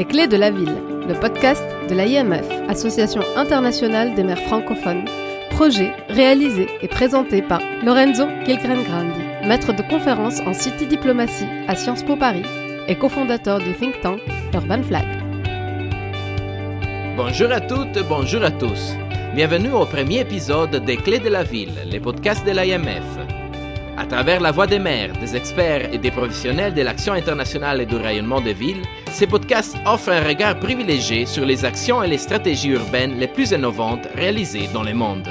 Les clés de la ville, le podcast de l'AIMF, Association internationale des maires francophones, projet réalisé et présenté par Lorenzo Grandi, maître de conférence en City Diplomatie à Sciences Po Paris et cofondateur du think tank Urban Flag. Bonjour à toutes, bonjour à tous. Bienvenue au premier épisode des Clés de la ville, les podcasts de l'IMF. À travers la voix des maires, des experts et des professionnels de l'action internationale et du rayonnement des villes, ces podcasts offrent un regard privilégié sur les actions et les stratégies urbaines les plus innovantes réalisées dans le monde.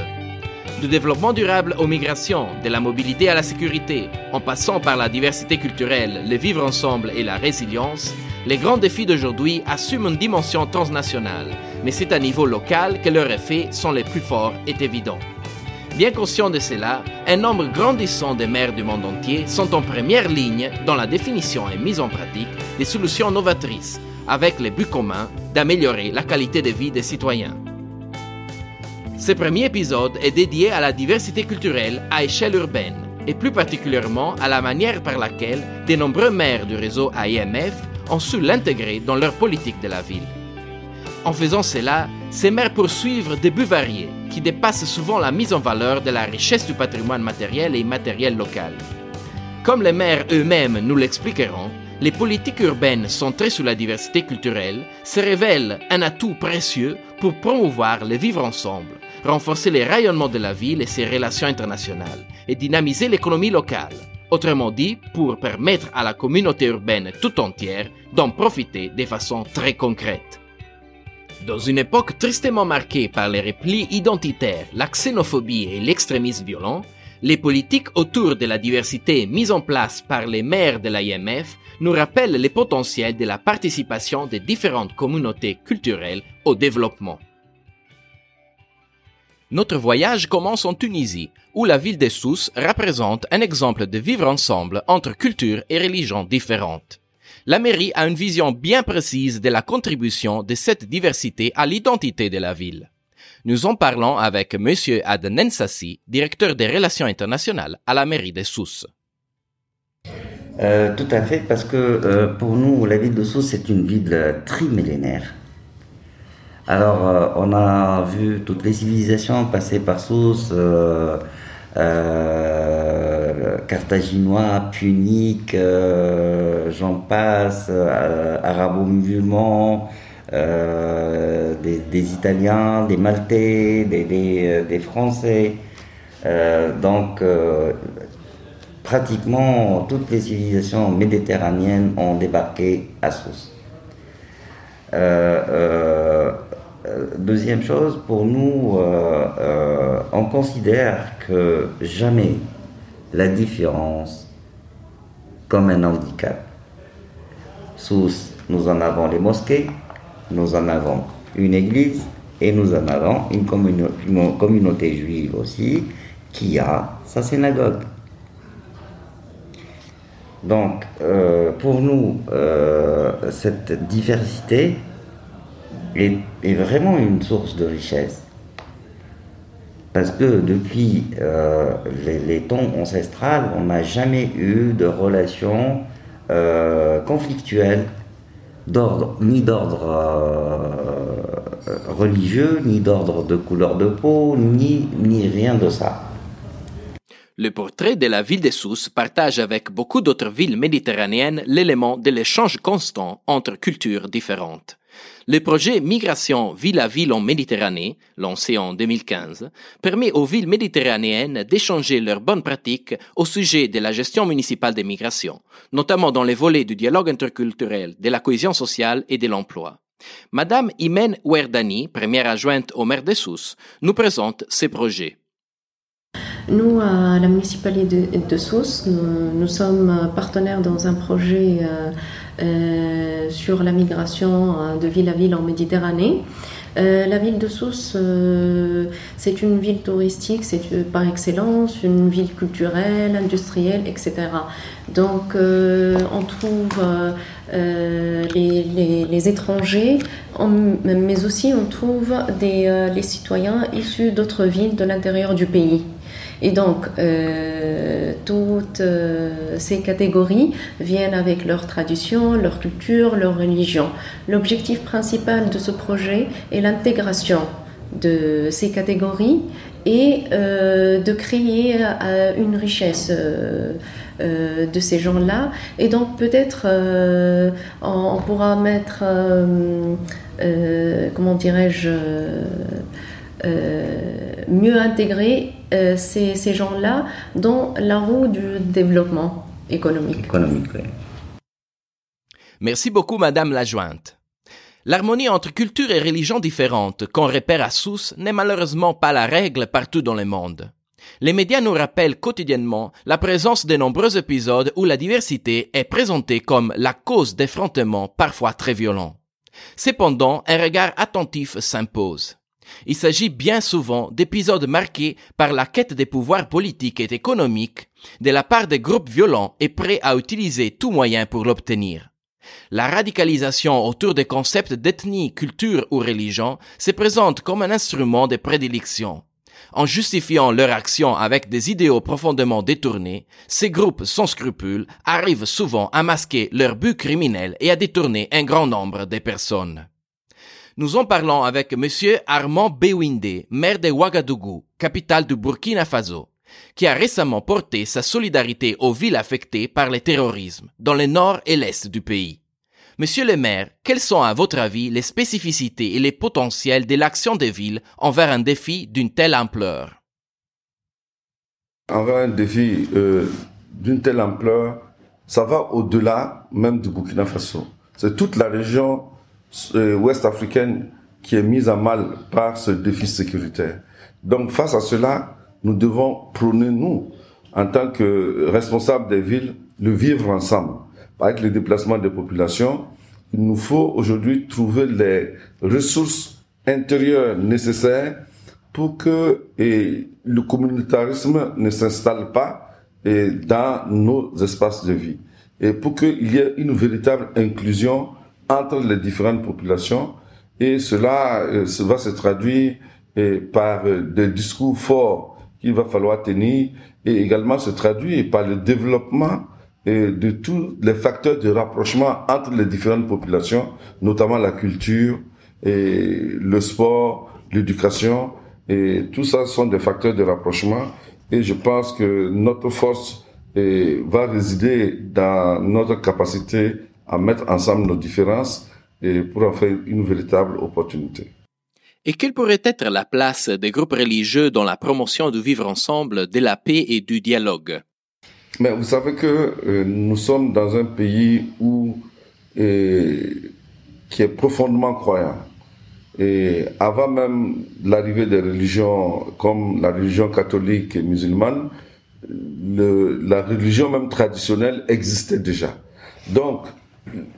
Du développement durable aux migrations, de la mobilité à la sécurité, en passant par la diversité culturelle, le vivre ensemble et la résilience, les grands défis d'aujourd'hui assument une dimension transnationale, mais c'est à niveau local que leurs effets sont les plus forts et évidents. Bien conscient de cela, un nombre grandissant de maires du monde entier sont en première ligne dans la définition et mise en pratique des solutions novatrices, avec le but commun d'améliorer la qualité de vie des citoyens. Ce premier épisode est dédié à la diversité culturelle à échelle urbaine, et plus particulièrement à la manière par laquelle de nombreux maires du réseau AIMF ont su l'intégrer dans leur politique de la ville. En faisant cela, ces maires poursuivent des buts variés qui dépassent souvent la mise en valeur de la richesse du patrimoine matériel et immatériel local. Comme les maires eux-mêmes nous l'expliqueront, les politiques urbaines centrées sur la diversité culturelle se révèlent un atout précieux pour promouvoir le vivre ensemble, renforcer les rayonnements de la ville et ses relations internationales, et dynamiser l'économie locale. Autrement dit, pour permettre à la communauté urbaine tout entière d'en profiter de façon très concrète. Dans une époque tristement marquée par les replis identitaires, la xénophobie et l'extrémisme violent, les politiques autour de la diversité mises en place par les maires de l'IMF nous rappellent les potentiels de la participation des différentes communautés culturelles au développement. Notre voyage commence en Tunisie, où la ville de Sousse représente un exemple de vivre ensemble entre cultures et religions différentes la mairie a une vision bien précise de la contribution de cette diversité à l'identité de la ville. Nous en parlons avec M. Adnan Sassi, directeur des relations internationales à la mairie de Sousse. Euh, tout à fait, parce que euh, pour nous, la ville de Sousse, c'est une ville trimillénaire. Alors, euh, on a vu toutes les civilisations passer par Sousse, carthaginois, puniques, euh, j'en passe, euh, arabo-musulmans, euh, des, Italiens, des Maltais, des, Français. donc, pratiquement toutes les civilisations méditerranéennes ont débarqué à Sousse. deuxième chose, pour nous, on considère que jamais la différence comme un handicap. Nous en avons les mosquées, nous en avons une église et nous en avons une, communauté juive aussi qui a sa synagogue. Donc, euh, pour nous, euh, cette diversité est, vraiment une source de richesse. Parce que depuis euh, les, temps ancestrales, on n'a jamais eu de relation euh, conflictuelle d'ordre, ni d'ordre euh, religieux, ni d'ordre de couleur de peau, ni, ni rien de ça. Le portrait de la ville de Sousse partage avec beaucoup d'autres villes méditerranéennes l'élément de l'échange constant entre cultures différentes. Le projet Migration ville à ville en Méditerranée, lancé en 2015, permet aux villes méditerranéennes d'échanger leurs bonnes pratiques au sujet de la gestion municipale des migrations, notamment dans les volets du dialogue interculturel, de la cohésion sociale et de l'emploi. Madame Imen Ouerdani, première adjointe au maire de Sousse, nous présente ces projets. Nous, à la municipalité de, Sousse, nous, sommes partenaires dans un projet euh, sur la migration euh, de ville à ville en Méditerranée. la ville de Sousse, c'est une ville touristique, c'est par excellence une ville culturelle, industrielle, etc. Donc, on trouve les, étrangers, mais aussi on trouve les citoyens issus d'autres villes de l'intérieur du pays. Et donc, euh, toutes euh, ces catégories viennent avec leur tradition, leur culture, leur religion. L'objectif principal de ce projet est l'intégration de ces catégories et euh, de créer une richesse de ces gens-là. Et donc peut-être on, pourra mettre, comment dirais-je, mieux intégrer euh, ces, ces gens-là dans la roue du développement économique. Merci beaucoup, Madame la jointe. L'harmonie entre cultures et religions différentes qu'on repère à Sousse n'est malheureusement pas la règle partout dans le monde. Les médias nous rappellent quotidiennement la présence de nombreux épisodes où la diversité est présentée comme la cause d'effrontements parfois très violents. Cependant, un regard attentif s'impose. Il s'agit bien souvent d'épisodes marqués par la quête des pouvoirs politiques et économiques de la part des groupes violents et prêts à utiliser tout moyen pour l'obtenir. La radicalisation autour des concepts d'ethnie, culture ou religion se présente comme un instrument de prédilection. En justifiant leur action avec des idéaux profondément détournés, ces groupes sans scrupules arrivent souvent à masquer leur but criminel et à détourner un grand nombre de personnes. Nous en parlons avec Monsieur Armand Bewinde, maire de Ouagadougou, capitale du Burkina Faso, qui a récemment porté sa solidarité aux villes affectées par le terrorisme, dans le nord et l'est du pays. Monsieur le maire, quelles sont à votre avis les spécificités et les potentiels de l'action des villes envers un défi d'une telle ampleur? Envers un défi euh, d'une telle ampleur, ça va au-delà même du Burkina Faso. C'est toute la région ouest africaine qui est mise à mal par ce défi sécuritaire. Donc face à cela, nous devons prôner, nous, en tant que responsables des villes, le vivre ensemble. Avec le déplacement des populations, il nous faut aujourd'hui trouver les ressources intérieures nécessaires pour que le communautarisme ne s'installe pas dans nos espaces de vie et pour qu'il y ait une véritable inclusion entre les différentes populations et cela euh, va se traduire euh, par euh, des discours forts qu'il va falloir tenir et également se traduire par le développement de tous les facteurs de rapprochement entre les différentes populations, notamment la culture, et le sport, l'éducation, et tout ça sont des facteurs de rapprochement. Et je pense que notre force va résider dans notre capacité à mettre ensemble nos différences et pour en faire une véritable opportunité. Et quelle pourrait être la place des groupes religieux dans la promotion du vivre ensemble, de la paix et du dialogue? Mais vous savez que euh, nous sommes dans un pays où euh, qui est profondément croyant. Et avant même l'arrivée des religions comme la religion catholique et musulmane, le, la religion même traditionnelle existait déjà. Donc,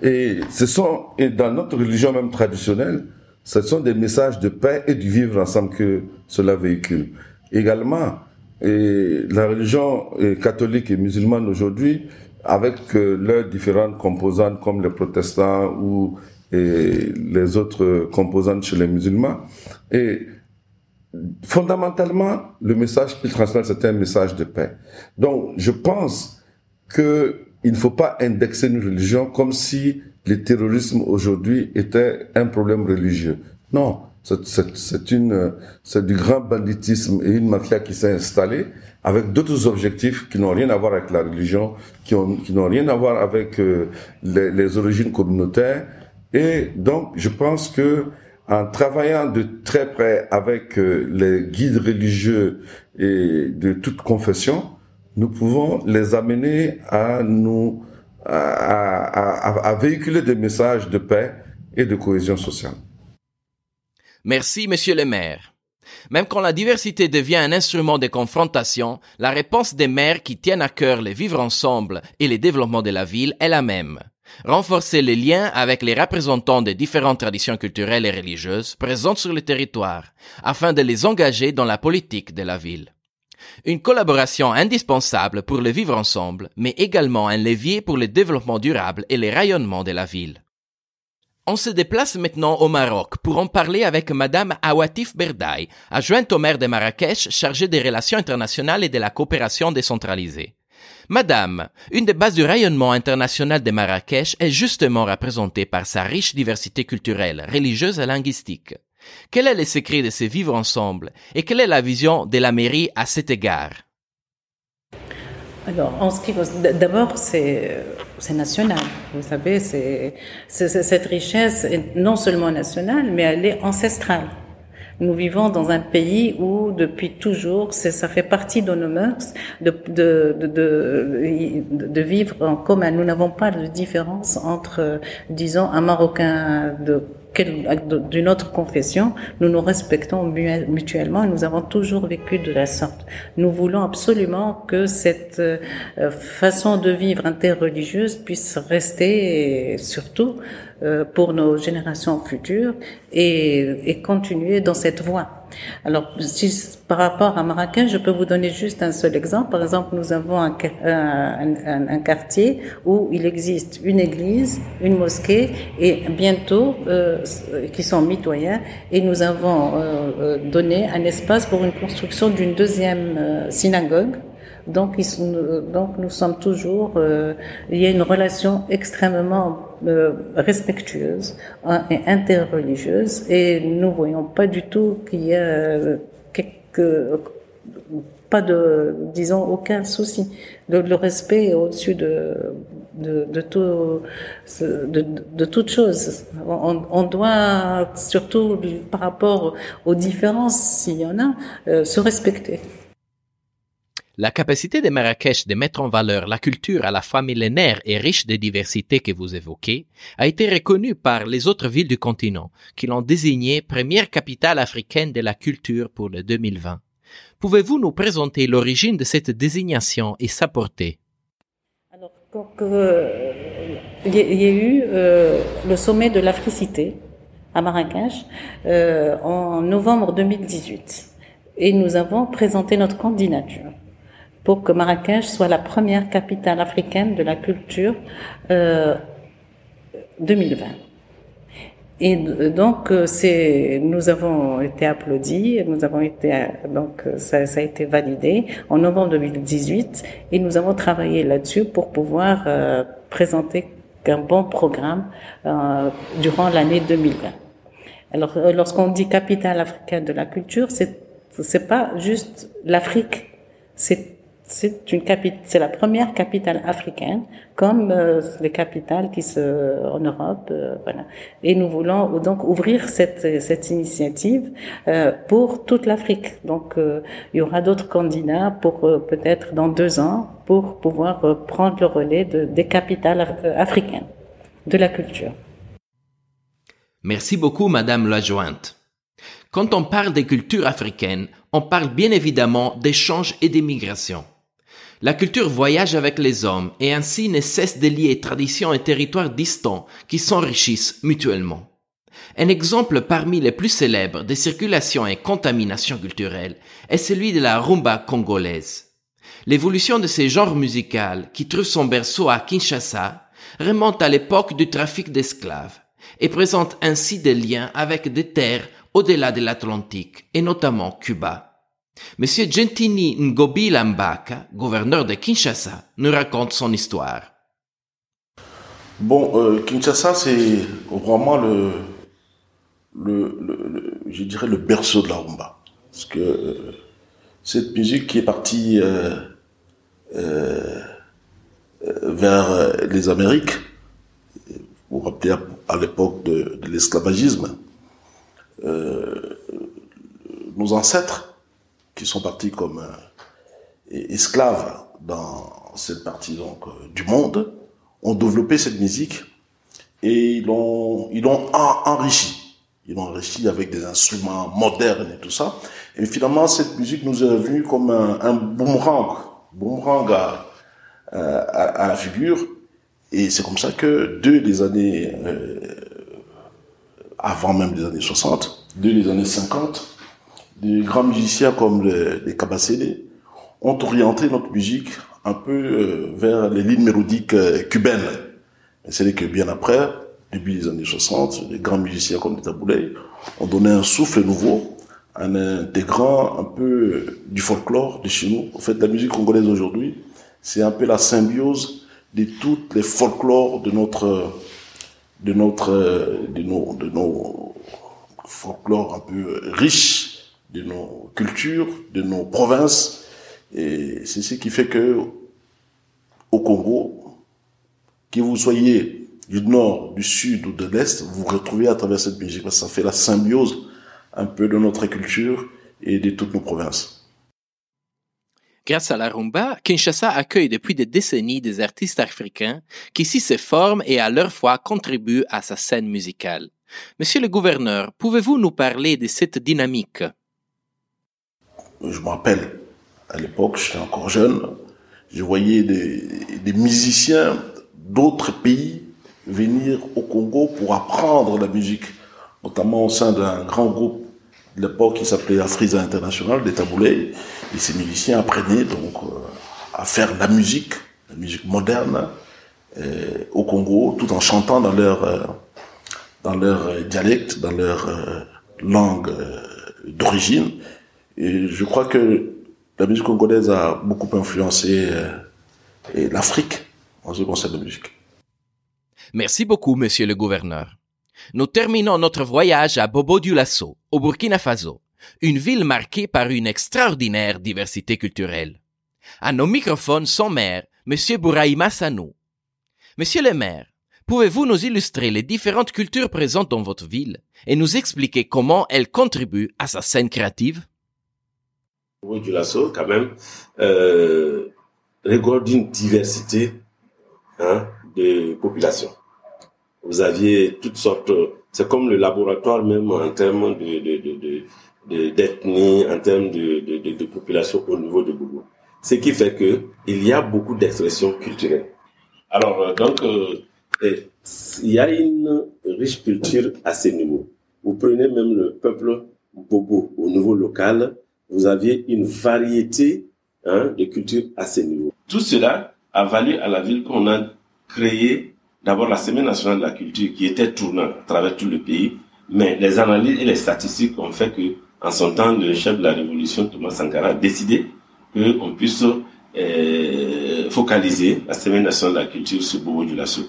et ce sont, et dans notre religion même traditionnelle, ce sont des messages de paix et du vivre ensemble que cela véhicule. Également, et la religion catholique et musulmane aujourd'hui, avec euh, leurs différentes composantes comme les protestants ou les autres composantes chez les musulmans, et fondamentalement, le message qu'ils transmettent, c'est un message de paix. Donc, je pense que il ne faut pas indexer une religion comme si le terrorisme aujourd'hui était un problème religieux. Non, c'est une, c'est du grand banditisme et une mafia qui s'est installée avec d'autres objectifs qui n'ont rien à voir avec la religion, qui ont, qui n'ont rien à voir avec euh, les, origines communautaires. Et donc, je pense que en travaillant de très près avec euh, les guides religieux et de toute confession, nous pouvons les amener à véhiculer des messages de paix et de cohésion sociale. Merci, Monsieur le maire. Même quand la diversité devient un instrument de confrontation, la réponse des maires qui tiennent à cœur le vivre ensemble et le développement de la ville est la même. Renforcer les liens avec les représentants des différentes traditions culturelles et religieuses présentes sur le territoire, afin de les engager dans la politique de la ville. Une collaboration indispensable pour le vivre ensemble, mais également un levier pour le développement durable et le rayonnement de la ville. On se déplace maintenant au Maroc pour en parler avec Madame Awatif Berdaï, adjointe au maire de Marrakech chargée des relations internationales et de la coopération décentralisée. Madame, une des bases du rayonnement international de Marrakech est justement représentée par sa riche diversité culturelle, religieuse et linguistique. Quel est le secret de ce vivre ensemble et quelle est la vision de la mairie à cet égard? Alors, d'abord, c'est national. Vous savez, c'est cette richesse est non seulement nationale, mais elle est ancestrale. Nous vivons dans un pays où, depuis toujours, ça fait partie de nos mœurs de, de vivre en commun. Nous n'avons pas de différence entre, disons, un Marocain de d'une autre confession, nous nous respectons mutuellement et nous avons toujours vécu de la sorte. Nous voulons absolument que cette euh, façon de vivre interreligieuse puisse rester et surtout euh, pour nos générations futures et, et continuer dans cette voie. Alors, si, par rapport à Marrakech, je peux vous donner juste un seul exemple. Par exemple, nous avons un, un, un, quartier où il existe une église, une mosquée et bientôt euh, qui sont mitoyens et nous avons euh, euh, donné un espace pour une construction d'une deuxième euh, synagogue donc, ils donc nous sommes toujours, euh, il y a une relation extrêmement euh, respectueuse hein, et interreligieuse et nous voyons pas du tout qu'il y a quelque, pas de, disons, aucun souci. Le, le respect au-dessus de, de, tout, de, de toute chose. On, on, doit, surtout par rapport aux différences, s'il y en a, euh, se respecter. La capacité de Marrakech de mettre en valeur la culture à la fois millénaire et riche de diversité que vous évoquez a été reconnue par les autres villes du continent, qui l'ont désignée première capitale africaine de la culture pour le 2020. Pouvez-vous nous présenter l'origine de cette désignation et sa portée? Alors, euh, il y, a eu euh, le sommet de l'Africité à Marrakech euh, en novembre 2018 et nous avons présenté notre candidature pour que Marrakech soit la première capitale africaine de la culture euh, 2020. Et donc, euh, c'est, nous avons été applaudis, nous avons été, donc, ça, ça, a été validé en novembre 2018 et nous avons travaillé là-dessus pour pouvoir euh, présenter un bon programme euh, durant l'année 2020. Alors, euh, lorsqu'on dit capitale africaine de la culture, c'est, c'est pas juste l'Afrique, c'est c'est la première capitale africaine, comme euh, les capitales qui se en Europe, euh, voilà. Et nous voulons donc ouvrir cette cette initiative euh, pour toute l'Afrique. Donc il y aura d'autres candidats pour peut-être dans deux ans pour pouvoir prendre le relais de, des capitales africaines de la culture. Merci beaucoup, Madame la jointe. Quand on parle des cultures africaines, on parle bien évidemment d'échanges et d'émigration. La culture voyage avec les hommes et ainsi ne cesse de lier traditions et territoires distants qui s'enrichissent mutuellement. Un exemple parmi les plus célèbres de circulation et contamination culturelle est celui de la rumba congolaise. L'évolution de ces genres musicaux, qui trouve son berceau à Kinshasa, remonte à l'époque du trafic d'esclaves et présente ainsi des liens avec des terres au-delà de l'Atlantique et notamment Cuba. Monsieur Gentini Ngobi Lambaka, gouverneur de Kinshasa, nous raconte son histoire. Bon, euh, Kinshasa, c'est vraiment le, le, je dirais le berceau de la rumba. Parce que euh, cette musique qui est partie euh, vers les Amériques, vous rappelez à, l'époque de l'esclavagisme, nos ancêtres qui sont partis comme euh, esclaves dans cette partie donc euh, du monde ont développé cette musique et ils l'ont ils l'ont enrichi. Ils l'ont enrichi avec des instruments modernes et tout ça. Et finalement cette musique nous est venue comme un, boomerang boomerang à, à, la figure. Et c'est comme ça que deux des années euh, avant même des années 60 deux des années 50 des grands musiciens comme les, les ont orienté notre musique un peu euh, vers les lignes mélodiques euh, cubaines. Mais c'est que bien après, début des années 60, les grands musiciens comme les Taboulay ont donné un souffle nouveau en intégrant un peu du folklore de chez nous. En fait, la musique congolaise aujourd'hui, c'est un peu la symbiose de toutes les folklores de notre, de notre, de nos, de nos folklores un peu riches, de nos cultures, de nos provinces. Et c'est ce qui fait que, au Congo, que vous soyez du nord, du sud ou de l'est, vous vous retrouvez à travers cette musique parce que ça fait la symbiose un peu de notre culture et de toutes nos provinces. Grâce à la rumba, Kinshasa accueille depuis des décennies des artistes africains qui s'y se forment et à leur fois contribuent à sa scène musicale. Monsieur le gouverneur, pouvez-vous nous parler de cette dynamique? Je me rappelle, à l'époque, j'étais encore jeune, je voyais des, des musiciens d'autres pays venir au Congo pour apprendre la musique, notamment au sein d'un grand groupe de l'époque qui s'appelait Afrisa International, des Taboulés. Et ces musiciens apprenaient donc euh, à faire la musique, la musique moderne, euh, au Congo, tout en chantant dans leur, euh, dans leur dialecte, dans leur langue d'origine. Et je crois que la musique congolaise a beaucoup influencé l'Afrique en ce qui concerne la musique. Merci beaucoup, monsieur le gouverneur. Nous terminons notre voyage à Bobo Dioulasso, au Burkina Faso, une ville marquée par une extraordinaire diversité culturelle. À nos microphones, son maire, monsieur Bouraïma Sanou. Monsieur le maire, pouvez-vous nous illustrer les différentes cultures présentes dans votre ville et nous expliquer comment elles contribuent à sa scène créative? Bobo Dioulasso, quand même, euh, regorge d'une diversité hein, de populations vous aviez toutes sortes. C'est comme le laboratoire même en termes de, de, de, d'ethnie, en termes de, de, population au niveau de Boubou. Ce qui fait que il y a beaucoup d'expressions culturelles. Alors euh, donc euh, il y a une riche culture à ce niveau. Vous prenez même le peuple Bobo au niveau local, vous aviez une variété hein, de cultures à ce niveau. Tout cela a valu à la ville qu'on a créé d'abord la Semaine nationale de la culture qui était tournante à travers tout le pays, mais les analyses et les statistiques ont fait que, en son temps, le chef de la révolution, Thomas Sankara, a décidé qu'on puisse euh, focaliser la Semaine nationale de la culture sur Bobo Dioulasso.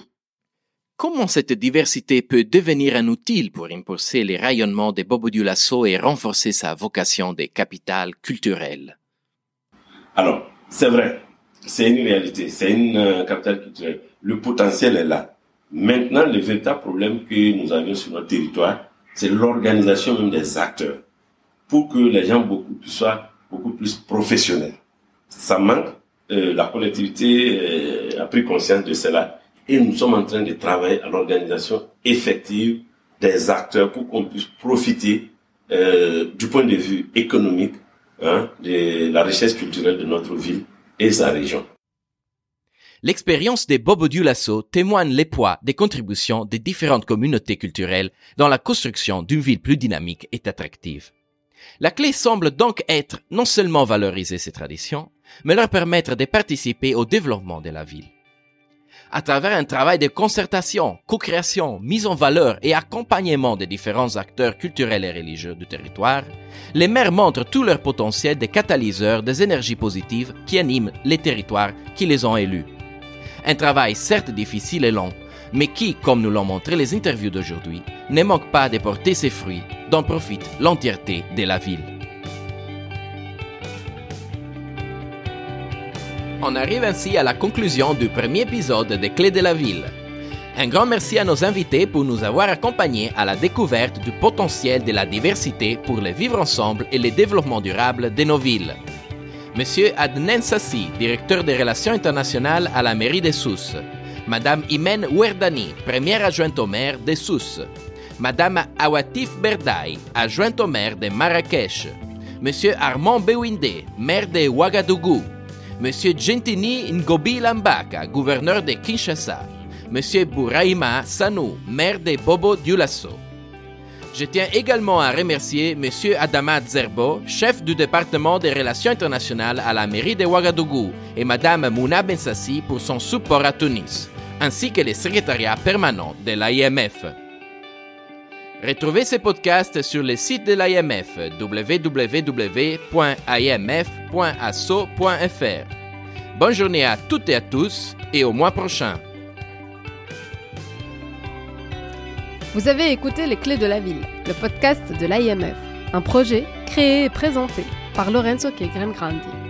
Comment cette diversité peut devenir un outil pour impulser les rayonnements de Bobo Dioulasso et renforcer sa vocation des capitales culturelles? Alors, c'est vrai, c'est une réalité, c'est une euh, capitale culturelle le potentiel est là. Maintenant, le véritable problème que nous avions sur notre territoire, c'est l'organisation même des acteurs pour que les gens beaucoup plus, soient beaucoup plus professionnels. Ça manque. Euh, la collectivité euh, a pris conscience de cela et nous sommes en train de travailler à l'organisation effective des acteurs pour qu'on puisse profiter euh, du point de vue économique hein, de la richesse culturelle de notre ville et sa région. L'expérience des Bobo Dioulasso témoigne les poids des contributions des différentes communautés culturelles dans la construction d'une ville plus dynamique et attractive. La clé semble donc être non seulement valoriser ces traditions, mais leur permettre de participer au développement de la ville. À travers un travail de concertation, co-création, mise en valeur et accompagnement des différents acteurs culturels et religieux du territoire, les maires montrent tout leur potentiel de catalyseurs des énergies positives qui animent les territoires qui les ont élus. Un travail certes difficile et long, mais qui, comme nous l'ont montré les interviews d'aujourd'hui, ne manque pas de porter ses fruits, dont profite l'entièreté de la ville. On arrive ainsi à la conclusion du premier épisode des Clés de la ville. Un grand merci à nos invités pour nous avoir accompagnés à la découverte du potentiel de la diversité pour le vivre ensemble et le développement durable de nos villes. Monsieur Adnan Sassi, directeur des relations internationales à la mairie de Sousse. Madame Imen Ouerdani, première adjointe au maire de Sousse. Madame Awatif Berdaï, adjointe au maire de Marrakech. Monsieur Armand Bewinde, maire de Ouagadougou. Monsieur Gentini Ngobi Lambaka, gouverneur de Kinshasa. Monsieur Bouraïma Sanou, maire de Bobo Dioulasso. Je tiens également à remercier M. Adama Zerbo, chef du département des relations internationales à la mairie de Ouagadougou, et Mme Mouna Bensassi pour son support à Tunis. ainsi que le secrétariat permanent de l'IMF. Retrouvez ces podcasts sur le site de l'IMF www.imf.asso.fr. Bonne journée à toutes et à tous et au mois prochain. Vous avez écouté Les Clés de la Ville, le podcast de l'IMF, un projet créé et présenté par Lorenzo Grandi.